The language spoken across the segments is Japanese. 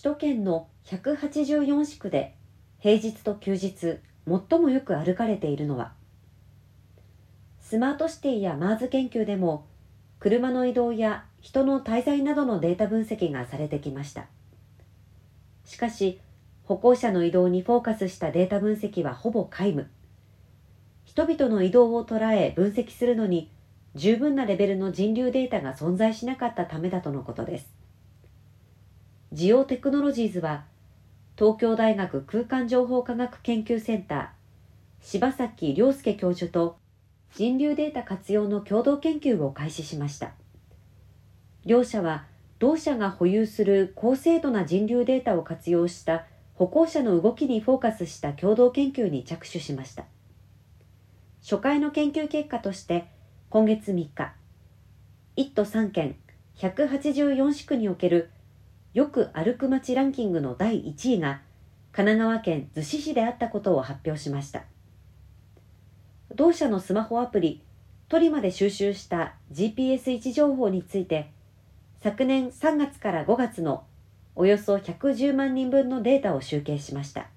首都圏の184市区で平日と休日最もよく歩かれているのはスマートシティやマーズ研究でも車の移動や人の滞在などのデータ分析がされてきました。しかし歩行者の移動にフォーカスしたデータ分析はほぼ皆無。人々の移動を捉え分析するのに十分なレベルの人流データが存在しなかったためだとのことです。ジオテクノロジーズは東京大学空間情報科学研究センター柴崎亮介教授と人流データ活用の共同研究を開始しました。両社は同社が保有する高精度な人流データを活用した歩行者の動きにフォーカスした共同研究に着手しました。初回の研究結果として今月3日1都3県184市区におけるよく歩く街ランキングの第1位が神奈川県逗子市であったことを発表しました。同社のスマホアプリトリマで収集した GPS 位置情報について昨年3月から5月のおよそ110万人分のデータを集計しました。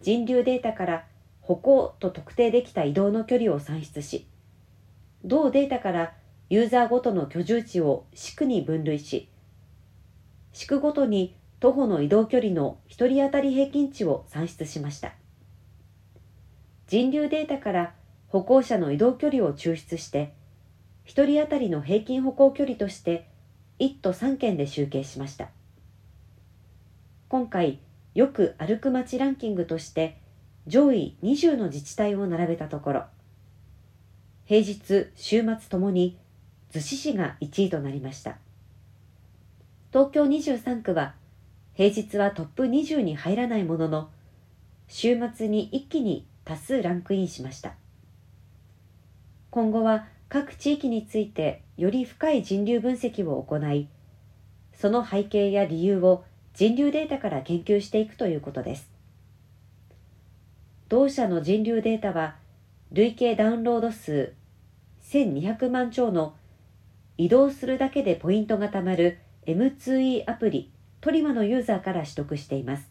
人流データから歩行と特定できた移動の距離を算出し同データからユーザーごとの居住地を市区に分類し地区ごとに徒歩の移動距離の1人当たり平均値を算出しました。人流データから歩行者の移動距離を抽出して1人当たりの平均歩行距離として1都3県で集計しました。今回よく歩く街ランキングとして上位20の自治体を並べたところ平日週末ともに逗子市が1位となりました。東京23区は平日はトップ20に入らないものの週末に一気に多数ランクインしました。今後は各地域についてより深い人流分析を行いその背景や理由を人流データから研究していくということです。同社の人流データは累計ダウンロード数1200万兆の移動するだけでポイントが貯まる M2E アプリトリマのユーザーから取得しています。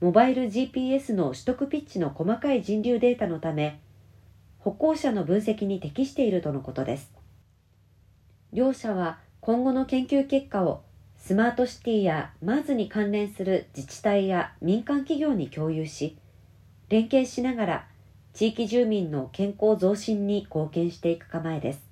モバイル GPS の取得ピッチの細かい人流データのため歩行者の分析に適しているとのことです。両社は今後の研究結果をスマートシティや MARS に関連する自治体や民間企業に共有し連携しながら地域住民の健康増進に貢献していく構えです。